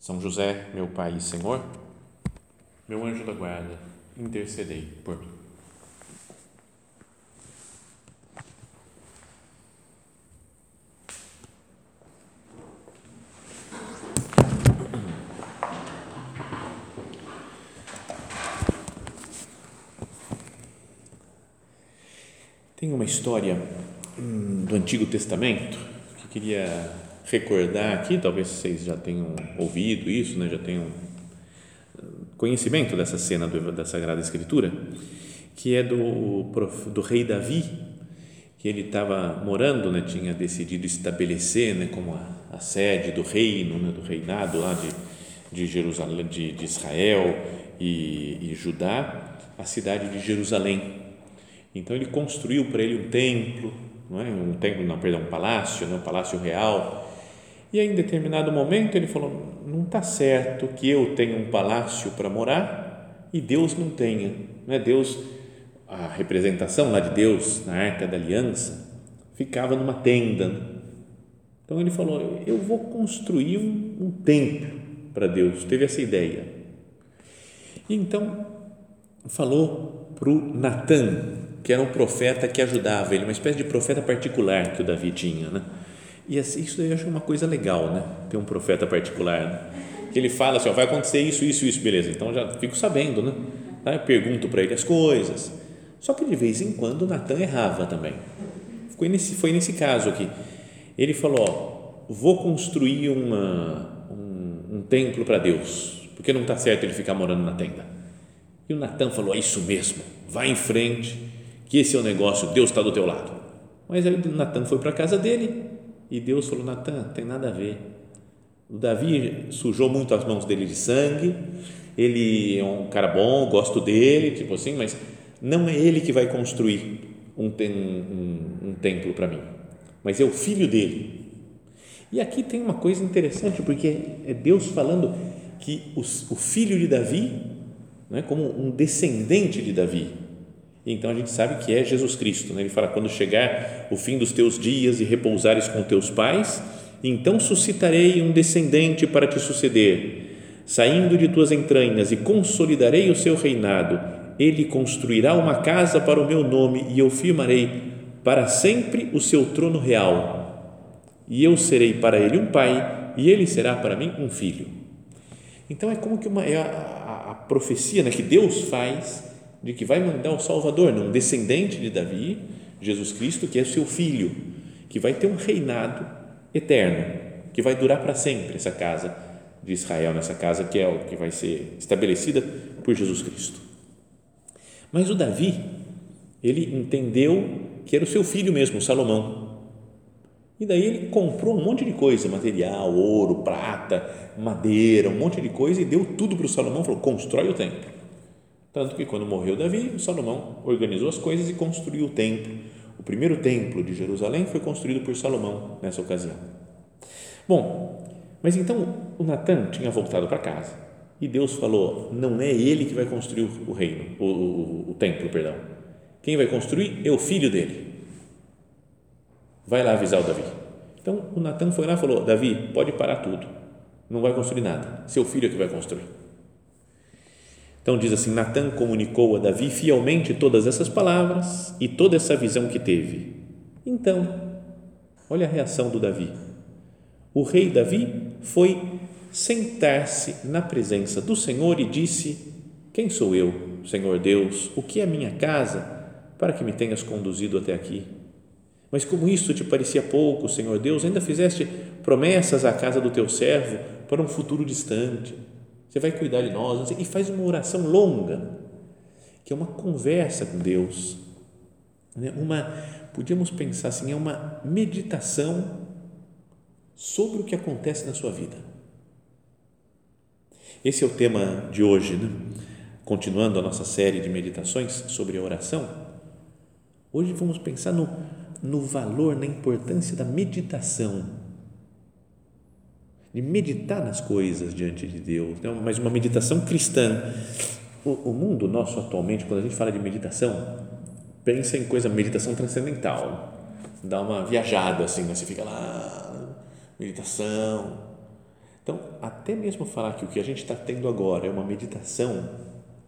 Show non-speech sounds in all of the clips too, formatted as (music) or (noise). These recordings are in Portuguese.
são José, meu Pai e Senhor, meu anjo da guarda, intercedei por mim. Tem uma história hum, do Antigo Testamento que queria recordar aqui, talvez vocês já tenham ouvido isso, né, já tenham eh, conhecimento dessa cena do, da Sagrada Escritura, que é do, do rei Davi, que ele estava morando, né, tinha decidido estabelecer né, como a, a sede do reino, né, do reinado lá de, de Jerusalém, de, de Israel e, e Judá, a cidade de Jerusalém. Então ele construiu para ele um templo, não é? um templo, não, perdão, um palácio, né? um palácio real, e aí, em determinado momento, ele falou: não está certo que eu tenha um palácio para morar e Deus não tenha. Não é Deus, a representação lá de Deus na arca da aliança ficava numa tenda. Então ele falou: eu vou construir um, um templo para Deus. Teve essa ideia. E então falou para o Natan, que era um profeta que ajudava ele, uma espécie de profeta particular que o Davi tinha, né? E assim, isso eu acho uma coisa legal, né? Ter um profeta particular, né? que ele fala assim, ó, vai acontecer isso, isso, isso, beleza. Então já fico sabendo, né? Tá? Eu pergunto para ele as coisas. Só que de vez em quando Natan errava também. Foi nesse, foi nesse caso aqui. Ele falou, ó, vou construir uma, um, um templo para Deus, porque não está certo ele ficar morando na tenda. E o Natan falou, é isso mesmo, vai em frente, que esse é o negócio, Deus está do teu lado. Mas aí o Natan foi para casa dele, e Deus falou: Natan, tem nada a ver. O Davi sujou muito as mãos dele de sangue. Ele é um cara bom, gosto dele, tipo assim, mas não é ele que vai construir um, um, um templo para mim, mas é o filho dele. E aqui tem uma coisa interessante, porque é Deus falando que os, o filho de Davi, né, como um descendente de Davi, então a gente sabe que é Jesus Cristo. Né? Ele fala: quando chegar o fim dos teus dias e repousares com teus pais, então suscitarei um descendente para te suceder, saindo de tuas entranhas, e consolidarei o seu reinado. Ele construirá uma casa para o meu nome, e eu firmarei para sempre o seu trono real. E eu serei para ele um pai, e ele será para mim um filho. Então é como que uma, é a, a, a profecia né, que Deus faz de que vai mandar o Salvador, um descendente de Davi, Jesus Cristo, que é seu filho, que vai ter um reinado eterno, que vai durar para sempre essa casa de Israel, nessa casa que é o que vai ser estabelecida por Jesus Cristo. Mas o Davi, ele entendeu que era o seu filho mesmo, Salomão. E daí ele comprou um monte de coisa, material, ouro, prata, madeira, um monte de coisa e deu tudo para o Salomão, falou: "Constrói o templo". Tanto que quando morreu Davi, Salomão organizou as coisas e construiu o templo. O primeiro templo de Jerusalém foi construído por Salomão nessa ocasião. Bom, mas então o Natan tinha voltado para casa e Deus falou: não é ele que vai construir o reino, o, o, o templo, perdão. Quem vai construir é o filho dele. Vai lá avisar o Davi. Então o Natan foi lá e falou: Davi, pode parar tudo, não vai construir nada, seu filho é que vai construir. Então diz assim: Natan comunicou a Davi fielmente todas essas palavras e toda essa visão que teve. Então, olha a reação do Davi. O rei Davi foi sentar-se na presença do Senhor e disse: Quem sou eu, Senhor Deus? O que é minha casa para que me tenhas conduzido até aqui? Mas como isso te parecia pouco, Senhor Deus, ainda fizeste promessas à casa do teu servo para um futuro distante você vai cuidar de nós e faz uma oração longa, que é uma conversa com Deus, né? uma, podíamos pensar assim, é uma meditação sobre o que acontece na sua vida. Esse é o tema de hoje, né? continuando a nossa série de meditações sobre a oração. Hoje vamos pensar no, no valor, na importância da meditação, de meditar nas coisas diante de Deus, né? mas uma meditação cristã. O, o mundo nosso atualmente, quando a gente fala de meditação, pensa em coisa, meditação transcendental, dá uma viajada assim, né? você fica lá, meditação. Então, até mesmo falar que o que a gente está tendo agora é uma meditação,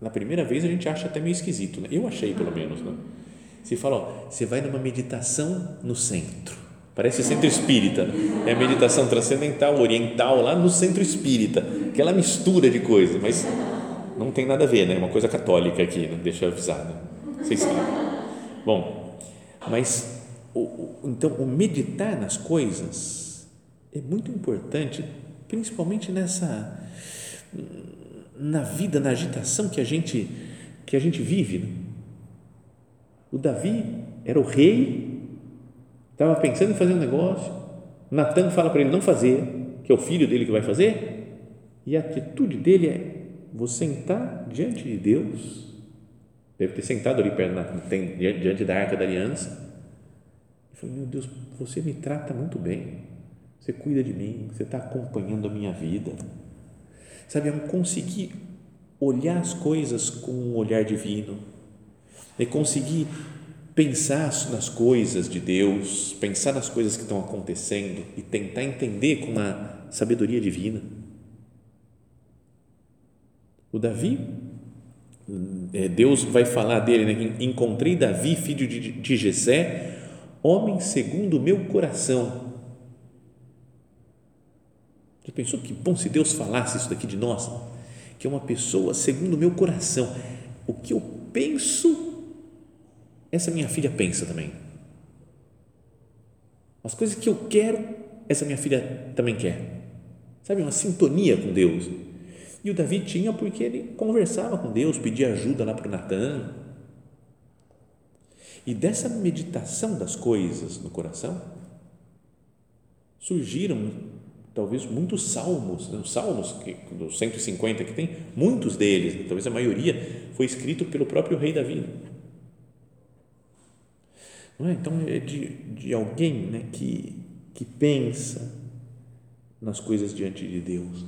na primeira vez a gente acha até meio esquisito, né? eu achei pelo menos. Né? Se fala, ó, você vai numa meditação no centro, parece centro espírita, é meditação transcendental, oriental, lá no centro espírita, aquela mistura de coisas, mas não tem nada a ver, né? É uma coisa católica aqui, né? deixa eu avisar. Né? Vocês sabem. Bom, mas o, o, então o meditar nas coisas é muito importante, principalmente nessa na vida, na agitação que a gente que a gente vive. Né? O Davi era o rei, estava pensando em fazer um negócio. Natan fala para ele não fazer, que é o filho dele que vai fazer, e a atitude dele é: vou sentar diante de Deus deve ter sentado ali perto, diante da arca da aliança. E falou: Meu Deus, você me trata muito bem, você cuida de mim, você está acompanhando a minha vida. Sabe, é conseguir olhar as coisas com um olhar divino, é conseguir pensar nas coisas de Deus, pensar nas coisas que estão acontecendo e tentar entender com uma sabedoria divina. O Davi é, Deus vai falar dele, né? encontrei Davi, filho de, de Jessé, homem segundo o meu coração. Você pensou que bom se Deus falasse isso daqui de nós? Que é uma pessoa segundo o meu coração. O que eu penso, essa minha filha pensa também. As coisas que eu quero, essa minha filha também quer. Sabe, uma sintonia com Deus. E o Davi tinha porque ele conversava com Deus, pedia ajuda lá para o Natan. E dessa meditação das coisas no coração, surgiram talvez muitos salmos, né? os salmos que, dos 150 que tem, muitos deles, talvez a maioria, foi escrito pelo próprio rei Davi. É? Então, é de, de alguém né, que, que pensa nas coisas diante de Deus.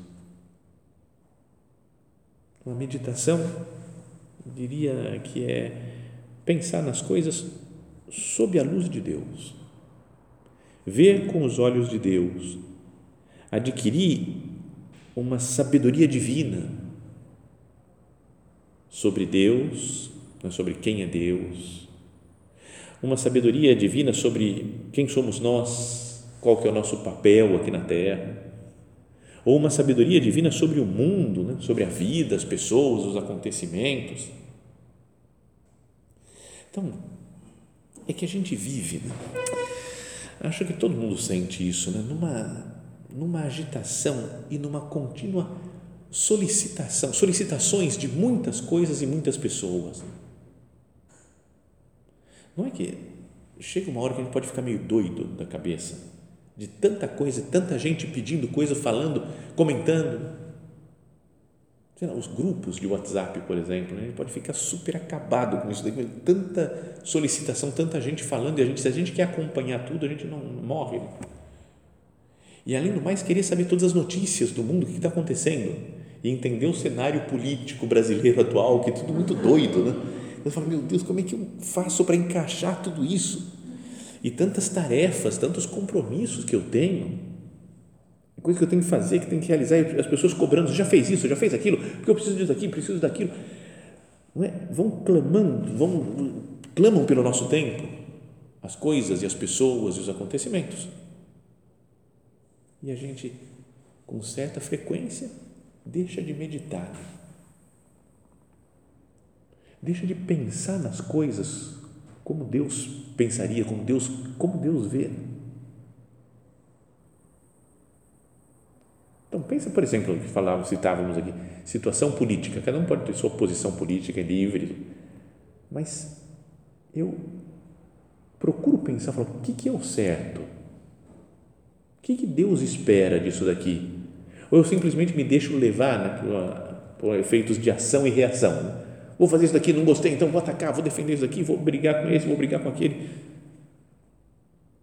Uma meditação, diria que é pensar nas coisas sob a luz de Deus, ver com os olhos de Deus, adquirir uma sabedoria divina sobre Deus, né, sobre quem é Deus, uma sabedoria divina sobre quem somos nós, qual que é o nosso papel aqui na Terra ou uma sabedoria divina sobre o mundo, né? sobre a vida, as pessoas, os acontecimentos. Então, é que a gente vive, né? acho que todo mundo sente isso, né? numa, numa agitação e numa contínua solicitação, solicitações de muitas coisas e muitas pessoas. Não é que chega uma hora que a gente pode ficar meio doido da cabeça de tanta coisa, tanta gente pedindo coisa, falando, comentando. Lá, os grupos de WhatsApp, por exemplo, né? a gente pode ficar super acabado com isso, tanta solicitação, tanta gente falando, e a gente, se a gente quer acompanhar tudo, a gente não, morre. Né? E além do mais, querer saber todas as notícias do mundo, o que está acontecendo, e entender o cenário político brasileiro atual, que é tudo muito doido, né? Eu falo, meu Deus, como é que eu faço para encaixar tudo isso? e tantas tarefas, tantos compromissos que eu tenho, coisas que eu tenho que fazer, que tenho que realizar, e as pessoas cobrando, já fez isso, já fez aquilo, porque eu preciso disso aqui, preciso daquilo. Não é? Vão clamando, vão, clamam pelo nosso tempo, as coisas e as pessoas e os acontecimentos. E a gente, com certa frequência, deixa de meditar, deixa de pensar nas coisas como Deus pensaria, como Deus, como Deus vê. Então pensa, por exemplo, que falávamos, citávamos aqui, situação política. Cada um pode ter sua posição política é livre, mas eu procuro pensar, falo, o que, que é o certo? O que, que Deus espera disso daqui? ou eu simplesmente me deixo levar né, por, efeitos de ação e reação. Vou fazer isso daqui, não gostei, então vou atacar, vou defender isso daqui, vou brigar com esse, vou brigar com aquele.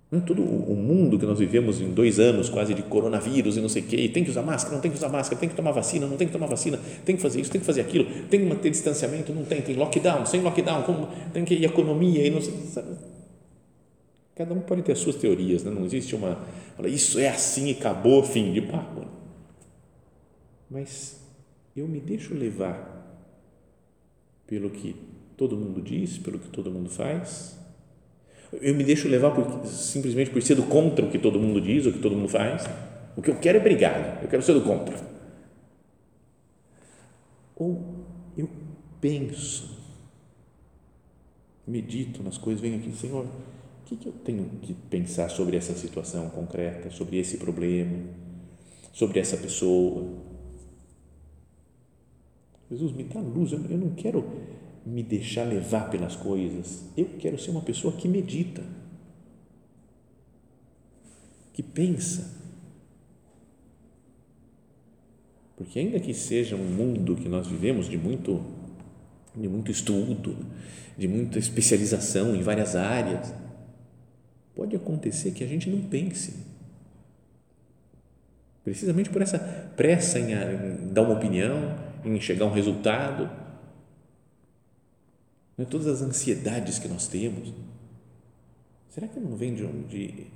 Não é todo o mundo que nós vivemos em dois anos quase de coronavírus e não sei o quê, tem que usar máscara, não tem que usar máscara, tem que tomar vacina, não tem que tomar vacina, tem que fazer isso, tem que fazer aquilo, tem que manter distanciamento, não tem, tem lockdown, sem lockdown, como, tem que ir economia e não sei. Sabe? Cada um pode ter as suas teorias, né? não existe uma. Isso é assim e acabou, fim de papo. Mas eu me deixo levar pelo que todo mundo diz, pelo que todo mundo faz. Eu me deixo levar por, simplesmente por ser do contra o que todo mundo diz, o que todo mundo faz. O que eu quero é brigar, eu quero ser do contra. Ou eu penso, medito nas coisas, venho aqui, Senhor que, que eu tenho que pensar sobre essa situação concreta, sobre esse problema, sobre essa pessoa? Jesus, me dá luz, eu, não quero me deixar levar pelas coisas, eu quero ser uma pessoa que medita, que pensa. Porque ainda que seja um mundo que nós vivemos de muito de muito estudo, de muita especialização em várias áreas, pode acontecer que a gente não pense. Precisamente por essa pressa em, em dar uma opinião, em chegar a um resultado. Né? Todas as ansiedades que nós temos. Será que não vem de, de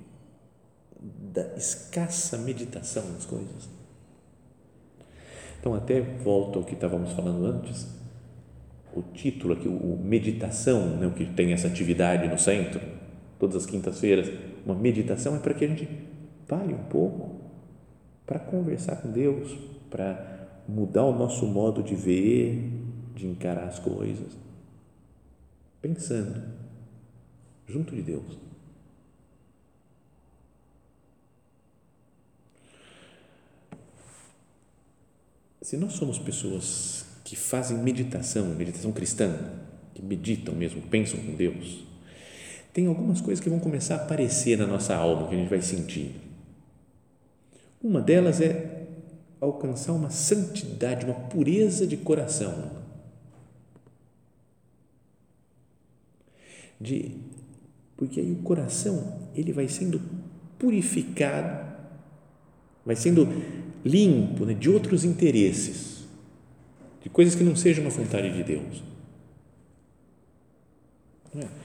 da escassa meditação nas coisas? Então, até volto ao que estávamos falando antes, o título aqui, o meditação, né, o que tem essa atividade no centro, todas as quintas-feiras, uma meditação é para que a gente pare um pouco para conversar com Deus, para mudar o nosso modo de ver, de encarar as coisas, pensando junto de Deus. Se nós somos pessoas que fazem meditação, meditação cristã, que meditam mesmo, pensam com Deus, tem algumas coisas que vão começar a aparecer na nossa alma, que a gente vai sentir. Uma delas é alcançar uma santidade, uma pureza de coração. De, porque aí o coração ele vai sendo purificado, vai sendo limpo né, de outros interesses, de coisas que não sejam a vontade de Deus. É?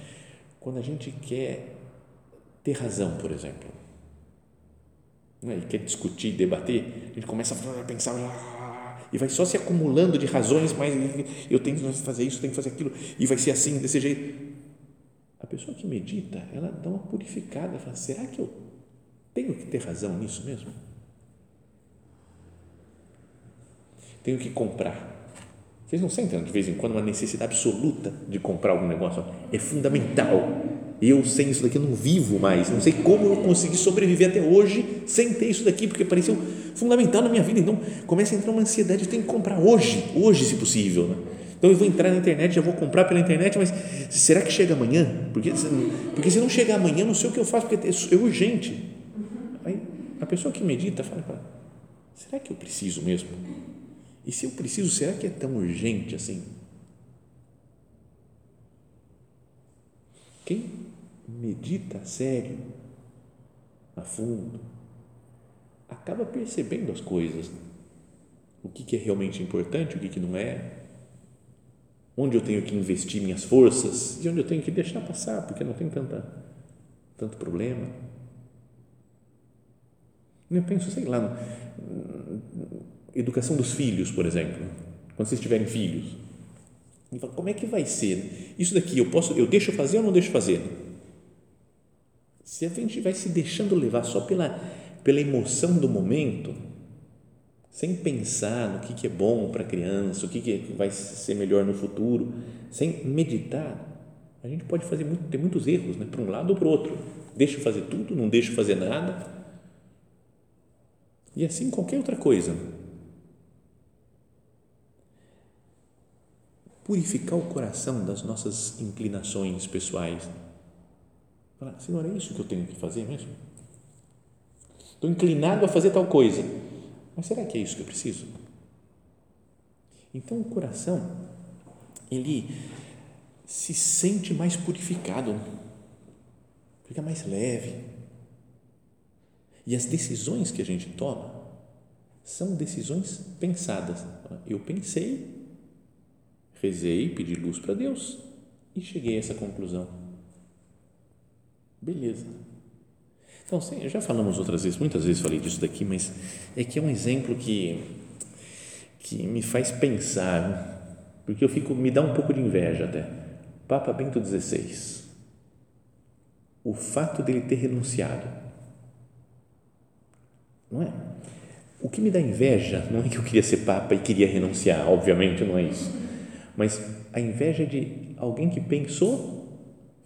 quando a gente quer ter razão, por exemplo, né, e quer discutir, debater, gente começa a pensar ah, e vai só se acumulando de razões, mas eu tenho que fazer isso, tenho que fazer aquilo, e vai ser assim, desse jeito. A pessoa que medita, ela dá uma purificada, fala, será que eu tenho que ter razão nisso mesmo? Tenho que comprar vocês não sentem de vez em quando uma necessidade absoluta de comprar algum negócio? É fundamental. Eu sem isso daqui não vivo mais. Não sei como eu consegui sobreviver até hoje sem ter isso daqui, porque pareceu fundamental na minha vida. Então começa a entrar uma ansiedade. Eu tenho que comprar hoje, hoje se possível. Né? Então eu vou entrar na internet, já vou comprar pela internet, mas será que chega amanhã? Porque, porque se não chegar amanhã, não sei o que eu faço, porque é urgente. Aí a pessoa que medita fala: será que eu preciso mesmo? E se eu preciso, será que é tão urgente assim? Quem medita sério, a fundo, acaba percebendo as coisas. O que é realmente importante, o que não é. Onde eu tenho que investir minhas forças e onde eu tenho que deixar passar, porque não tem tanta, tanto problema. Eu penso, sei lá, educação dos filhos, por exemplo, quando vocês tiverem filhos. Como é que vai ser? Isso daqui eu posso, eu deixo fazer ou não deixo fazer? Se a gente vai se deixando levar só pela, pela emoção do momento, sem pensar no que, que é bom para a criança, o que, que vai ser melhor no futuro, sem meditar, a gente pode fazer muito, ter muitos erros, né? para um lado ou para o outro. Deixo fazer tudo, não deixo fazer nada. E assim qualquer outra coisa. purificar o coração das nossas inclinações pessoais. Falar, Senhor, é isso que eu tenho que fazer mesmo? Estou inclinado a fazer tal coisa, Mas será que é isso que eu preciso? Então o coração, ele se sente mais purificado, fica mais leve. E as decisões que a gente toma são decisões pensadas. Eu pensei, rezei, pedi luz para Deus e cheguei a essa conclusão. Beleza. Então, já falamos outras vezes, muitas vezes falei disso daqui, mas é que é um exemplo que, que me faz pensar, porque eu fico, me dá um pouco de inveja até. Papa Bento XVI, o fato dele ter renunciado, não é? O que me dá inveja não é que eu queria ser Papa e queria renunciar, obviamente não é isso, mas a inveja de alguém que pensou,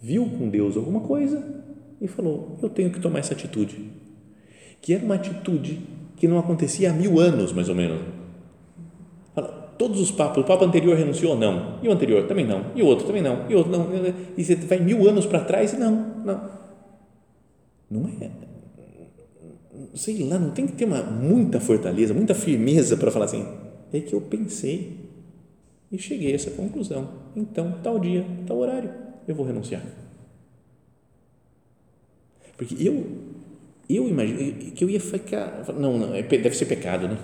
viu com Deus alguma coisa e falou: Eu tenho que tomar essa atitude. Que era uma atitude que não acontecia há mil anos, mais ou menos. Todos os papas, o papa anterior renunciou? Não. E o anterior? Também não. E o outro? Também não. E o outro? Não. E você vai mil anos para trás e não, não. Não é. Sei lá, não tem que ter uma, muita fortaleza, muita firmeza para falar assim. É que eu pensei e cheguei a essa conclusão. Então, tal dia, tal horário, eu vou renunciar. Porque eu, eu imagino que eu ia ficar. Não, não, é deve ser pecado, né?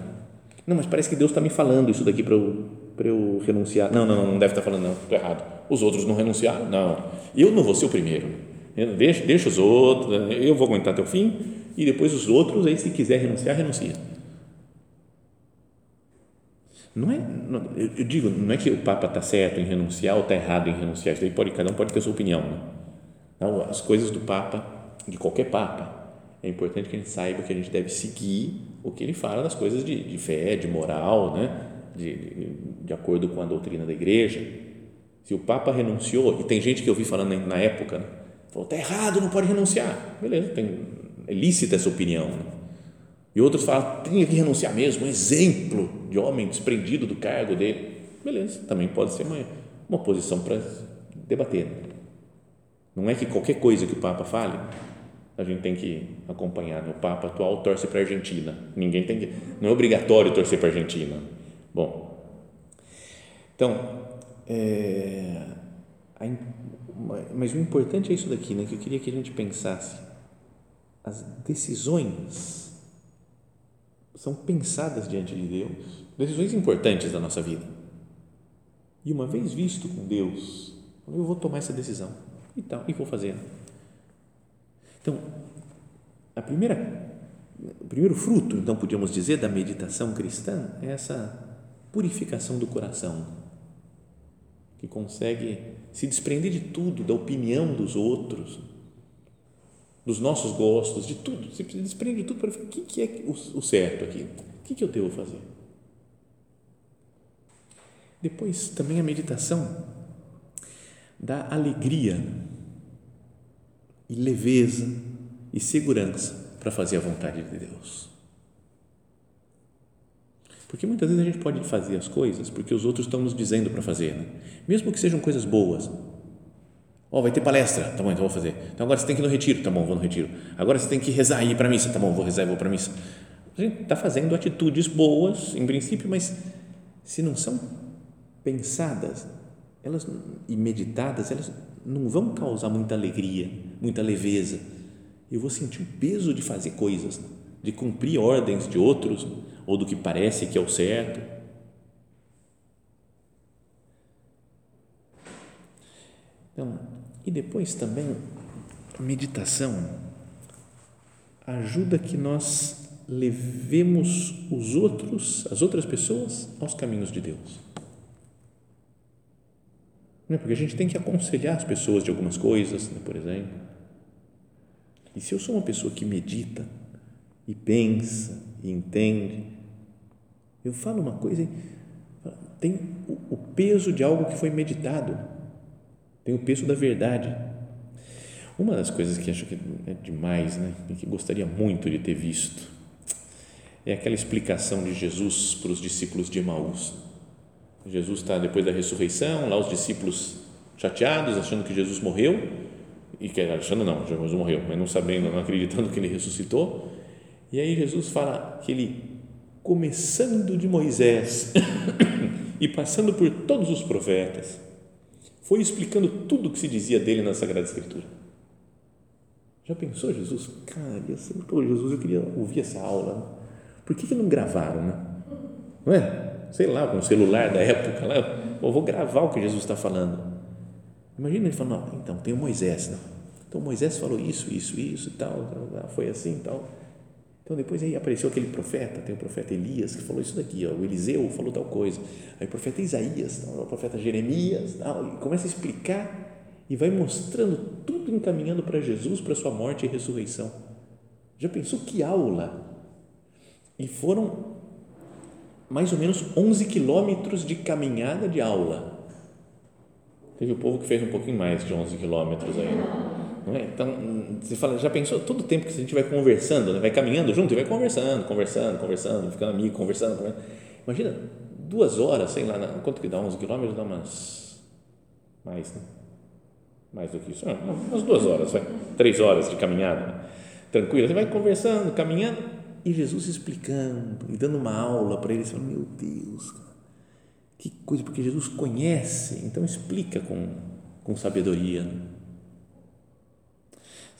Não, mas parece que Deus está me falando isso daqui para eu, eu renunciar. Não, não, não deve estar tá falando, não, estou errado. Os outros não renunciaram? Não. Eu não vou ser o primeiro. Deixa, deixa os outros, eu vou aguentar até o fim e depois os outros, aí se quiser renunciar, renuncia. Não é, não, eu digo, não é que o Papa está certo em renunciar ou está errado em renunciar, isso daí pode, cada um pode ter sua opinião. Né? Não, as coisas do Papa de qualquer papa, é importante que a gente saiba que a gente deve seguir o que ele fala das coisas de, de fé, de moral, né? De, de, de, acordo com a doutrina da igreja. Se o Papa renunciou, e tem gente que eu vi falando na época, né? falou, está errado, não pode renunciar. Beleza, tem, é lícita essa opinião. Né? E outros falam, tem que renunciar mesmo, um exemplo de homem desprendido do cargo dele. Beleza, também pode ser uma, uma posição para debater. Não é que qualquer coisa que o Papa fale a gente tem que acompanhar. O Papa atual torce para a Argentina. Ninguém tem que, não é obrigatório torcer para a Argentina. Bom, então, é, mas o importante é isso daqui, né? Que eu queria que a gente pensasse. As decisões são pensadas diante de Deus, decisões importantes da nossa vida. E uma vez visto com Deus, eu vou tomar essa decisão e tal, e vou fazer. Então, a primeira, o primeiro fruto, então, podíamos dizer, da meditação cristã é essa purificação do coração, que consegue se desprender de tudo, da opinião dos outros, dos nossos gostos, de tudo, se desprende de tudo para ver o que é o certo aqui, o que eu devo fazer. Depois, também a meditação dá alegria e leveza e segurança para fazer a vontade de Deus. Porque muitas vezes a gente pode fazer as coisas porque os outros estão nos dizendo para fazer, né? mesmo que sejam coisas boas. Ó, vai ter palestra, tá bom, então vou fazer. Então agora você tem que ir no retiro, tá bom, vou no retiro. Agora você tem que rezar e ir para a missa, tá bom, vou rezar e vou para a missa. A gente está fazendo atitudes boas, em princípio, mas se não são pensadas elas e meditadas, elas não vão causar muita alegria, muita leveza. Eu vou sentir o peso de fazer coisas, de cumprir ordens de outros ou do que parece que é o certo. Então, e depois também a meditação ajuda que nós levemos os outros, as outras pessoas aos caminhos de Deus. Né? Porque a gente tem que aconselhar as pessoas de algumas coisas, né? por exemplo. E se eu sou uma pessoa que medita e pensa e entende, eu falo uma coisa, tem o peso de algo que foi meditado, tem o peso da verdade. Uma das coisas que acho que é demais, né, e que gostaria muito de ter visto, é aquela explicação de Jesus para os discípulos de Emaús Jesus está depois da ressurreição, lá os discípulos chateados, achando que Jesus morreu, e que achando não, Jesus morreu, mas não sabendo, não acreditando que ele ressuscitou. E aí Jesus fala que ele começando de Moisés (coughs) e passando por todos os profetas, foi explicando tudo o que se dizia dele na Sagrada Escritura. Já pensou, Jesus? Cara, eu sempre, pô, Jesus, eu queria ouvir essa aula. Por que, que não gravaram, né? Não é? Sei lá, com o celular da época lá, eu vou gravar o que Jesus está falando. Imagina ele falando, então, tem o Moisés, né? Então Moisés falou isso, isso, isso e tal, foi assim e tal. Então depois aí apareceu aquele profeta, tem o profeta Elias que falou isso daqui, ó, o Eliseu falou tal coisa, aí o profeta Isaías, o profeta Jeremias, tal, e começa a explicar e vai mostrando tudo encaminhando para Jesus, para sua morte e ressurreição. Já pensou que aula? E foram mais ou menos 11 quilômetros de caminhada de aula. Teve o povo que fez um pouquinho mais de 11 quilômetros aí. Né? Não é? Então, você fala, já pensou todo o tempo que a gente vai conversando, né? vai caminhando junto e vai conversando, conversando, conversando, ficando amigo, conversando, conversando. Imagina, duas horas, sei lá, quanto que dá? 11 quilômetros? Dá umas. Mais, né? Mais do que isso. umas duas horas, vai. Três horas de caminhada. Tranquilo. Você vai conversando, caminhando e Jesus explicando e dando uma aula para. Fala, meu Deus, que coisa, porque Jesus conhece, então explica com, com sabedoria. Né?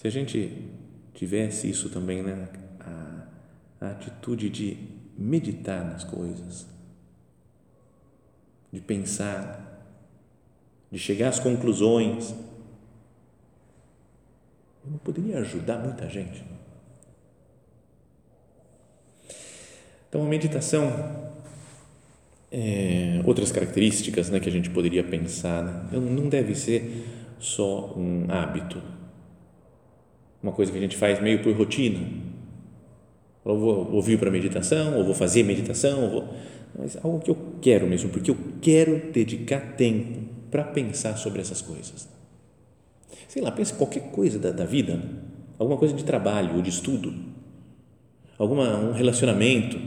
Se a gente tivesse isso também, né? a, a atitude de meditar nas coisas, de pensar, de chegar às conclusões, não poderia ajudar muita gente. Então, a meditação, é, outras características né, que a gente poderia pensar, né? não deve ser só um hábito uma coisa que a gente faz meio por rotina. Ou vou ouvir para meditação, ou vou fazer meditação, ou vou, mas algo que eu quero mesmo, porque eu quero dedicar tempo para pensar sobre essas coisas. Sei lá, pense qualquer coisa da, da vida, alguma coisa de trabalho ou de estudo, alguma um relacionamento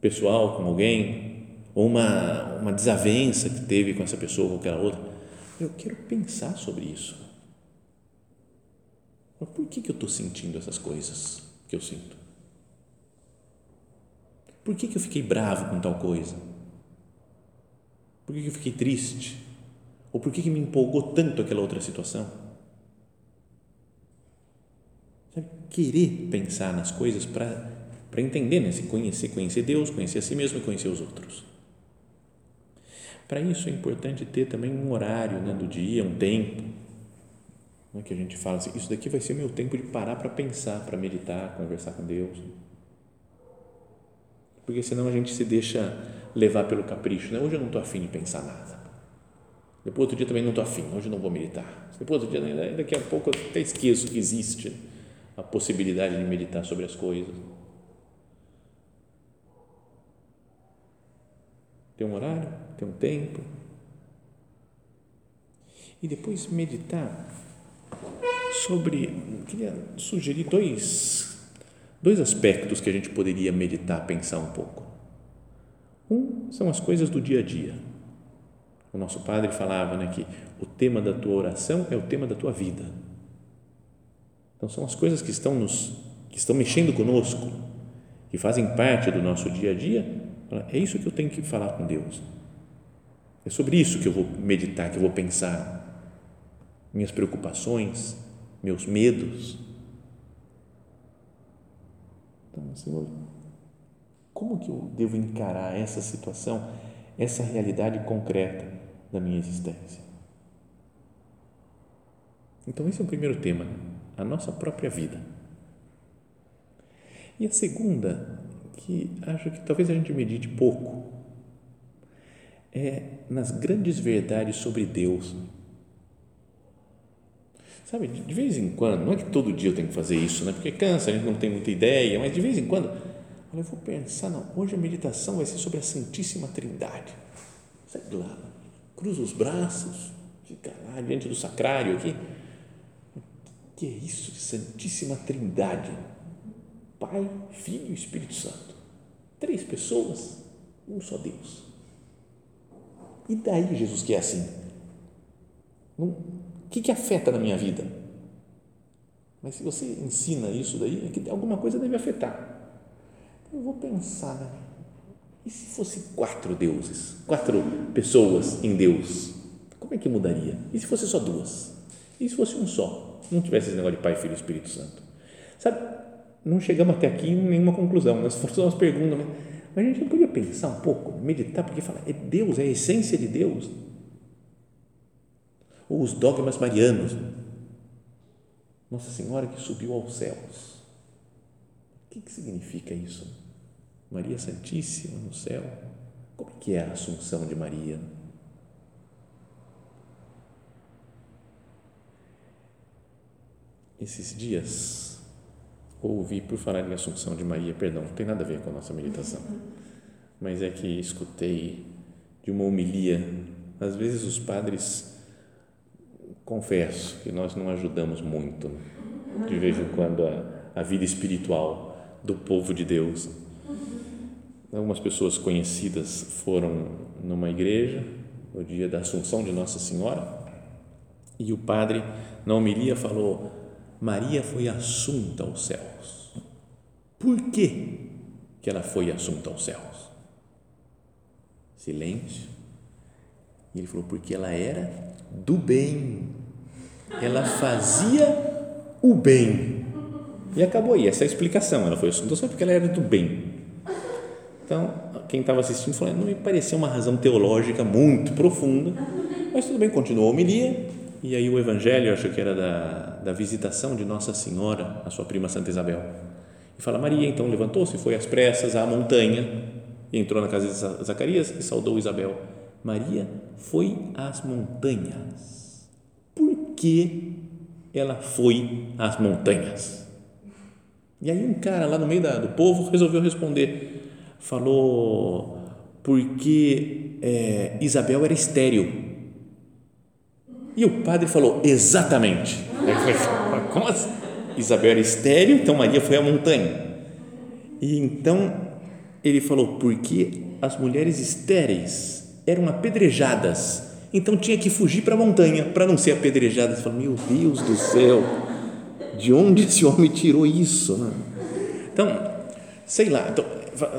pessoal com alguém, ou uma, uma desavença que teve com essa pessoa ou aquela outra. Eu quero pensar sobre isso mas por que, que eu estou sentindo essas coisas que eu sinto? Por que, que eu fiquei bravo com tal coisa? Por que, que eu fiquei triste? Ou por que, que me empolgou tanto aquela outra situação? Sabe, querer pensar nas coisas para entender, né? se conhecer, conhecer Deus, conhecer a si mesmo e conhecer os outros. Para isso é importante ter também um horário né, do dia, um tempo não é que a gente fala assim, isso daqui vai ser meu tempo de parar para pensar, para meditar, conversar com Deus. Porque senão a gente se deixa levar pelo capricho. Né? Hoje eu não estou afim de pensar nada. Depois outro dia também não estou afim, hoje eu não vou meditar. Depois outro dia, daqui a pouco eu até esqueço que existe a possibilidade de meditar sobre as coisas. Tem um horário, tem um tempo. E depois meditar sobre, queria sugerir dois, dois aspectos que a gente poderia meditar, pensar um pouco. Um são as coisas do dia a dia. O nosso padre falava né, que o tema da tua oração é o tema da tua vida. Então são as coisas que estão nos que estão mexendo conosco, que fazem parte do nosso dia a dia. É isso que eu tenho que falar com Deus. É sobre isso que eu vou meditar, que eu vou pensar. Minhas preocupações, meus medos. Então, Senhor, como que eu devo encarar essa situação, essa realidade concreta da minha existência? Então, esse é o primeiro tema, a nossa própria vida. E a segunda, que acho que talvez a gente medite pouco, é nas grandes verdades sobre Deus Sabe, de vez em quando, não é que todo dia eu tenho que fazer isso, né? porque cansa, a gente não tem muita ideia, mas de vez em quando, eu vou pensar, não, hoje a meditação vai ser sobre a Santíssima Trindade. Sai lá, cruza os braços, fica lá diante do sacrário aqui. O que é isso de Santíssima Trindade? Pai, Filho e Espírito Santo. Três pessoas, um só Deus. E daí Jesus que é assim? Não, que, que afeta na minha vida? Mas se você ensina isso daí, é que alguma coisa deve afetar. eu vou pensar, e se fosse quatro deuses, quatro pessoas em Deus, como é que mudaria? E se fosse só duas? E se fosse um só? Não tivesse esse negócio de Pai, Filho e Espírito Santo? Sabe, não chegamos até aqui em nenhuma conclusão, nós fomos umas perguntas, mas a gente não podia pensar um pouco, meditar, porque fala, é Deus, é a essência de Deus. Ou os dogmas marianos. Nossa Senhora que subiu aos céus. O que, significa isso? Maria Santíssima no céu. Como é que é a Assunção de Maria? Esses dias ouvi por falar em Assunção de Maria, perdão, não tem nada a ver com a nossa meditação, mas é que escutei de uma homilia. Às vezes os padres, confesso que nós não ajudamos muito, de vez em quando, a, a vida espiritual do povo de Deus. Algumas pessoas conhecidas foram numa igreja no dia da Assunção de Nossa Senhora e o padre, na homilia, falou: Maria foi assunta aos céus. Por que, que ela foi assunta aos céus? Silêncio. E ele falou: porque ela era do bem. Ela fazia o bem. E acabou aí, essa é a explicação. Ela foi assunta aos céus porque ela era do bem. Então, quem estava assistindo falou: não me pareceu uma razão teológica muito profunda, mas tudo bem, continuou a homilia. E aí o evangelho, acho que era da, da visitação de Nossa Senhora, a sua prima Santa Isabel. E fala: Maria então levantou-se, foi às pressas à montanha, e entrou na casa de Zacarias e saudou Isabel. Maria foi às montanhas. Que ela foi às montanhas? E aí um cara lá no meio da, do povo resolveu responder falou porque é, Isabel era estéril. E o padre falou, exatamente. Como assim? Isabel era estéril, então Maria foi à montanha. E então ele falou, porque as mulheres estéreis eram apedrejadas, então tinha que fugir para a montanha para não ser apedrejada. Você fala, meu Deus do céu, de onde esse homem tirou isso? Né? Então, sei lá, então,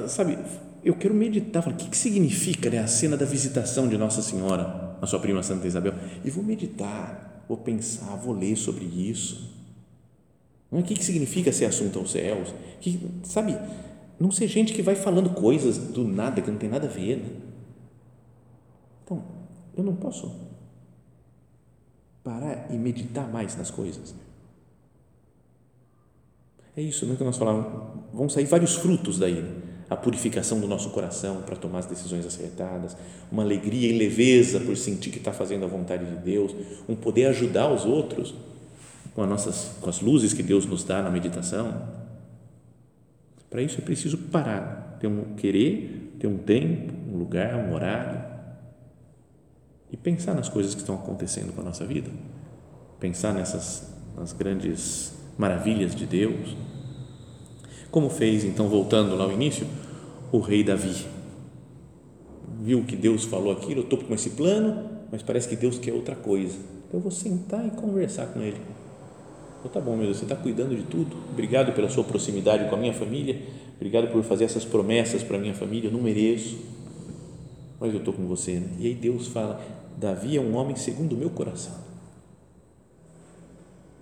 sabe, eu quero meditar, falar, o que, que significa né, a cena da visitação de Nossa Senhora, a sua prima Santa Isabel, e vou meditar, vou pensar, vou ler sobre isso. O que, que significa ser assunto aos céus, que, sabe, não ser gente que vai falando coisas do nada, que não tem nada a ver. Né? Então, eu não posso parar e meditar mais nas coisas. É isso né, que nós falamos. Vão sair vários frutos daí. Né? A purificação do nosso coração para tomar as decisões acertadas, uma alegria e leveza por sentir que está fazendo a vontade de Deus, um poder ajudar os outros com as, nossas, com as luzes que Deus nos dá na meditação. Para isso é preciso parar, ter um querer, ter um tempo, um lugar, um horário e pensar nas coisas que estão acontecendo com a nossa vida, pensar nessas nas grandes maravilhas de Deus. Como fez, então, voltando lá ao início, o rei Davi. Viu que Deus falou aquilo, eu estou com esse plano, mas parece que Deus quer outra coisa. Então eu vou sentar e conversar com ele. Eu, tá bom, meu Deus, você está cuidando de tudo. Obrigado pela sua proximidade com a minha família. Obrigado por fazer essas promessas para a minha família. Eu não mereço, mas eu estou com você. Né? E aí Deus fala: Davi é um homem segundo o meu coração.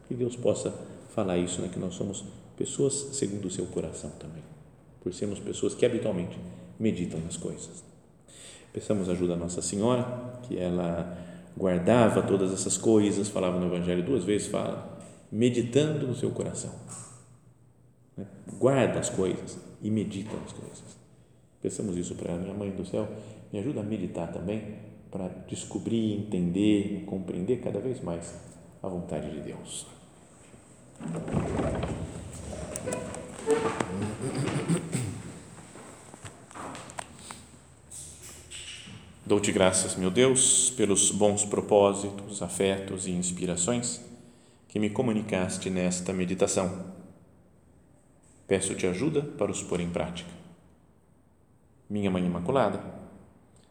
Que Deus possa falar isso, né? que nós somos pessoas segundo o seu coração também, por sermos pessoas que habitualmente meditam nas coisas. Peçamos ajuda a Nossa Senhora, que ela guardava todas essas coisas, falava no Evangelho duas vezes, fala, meditando no seu coração. Né? Guarda as coisas e medita nas coisas. Peçamos isso para a minha mãe do céu, me ajuda a meditar também, para descobrir, entender, compreender cada vez mais a vontade de Deus. Dou-te graças, meu Deus, pelos bons propósitos, afetos e inspirações que me comunicaste nesta meditação. Peço-te ajuda para os pôr em prática. Minha Mãe Imaculada,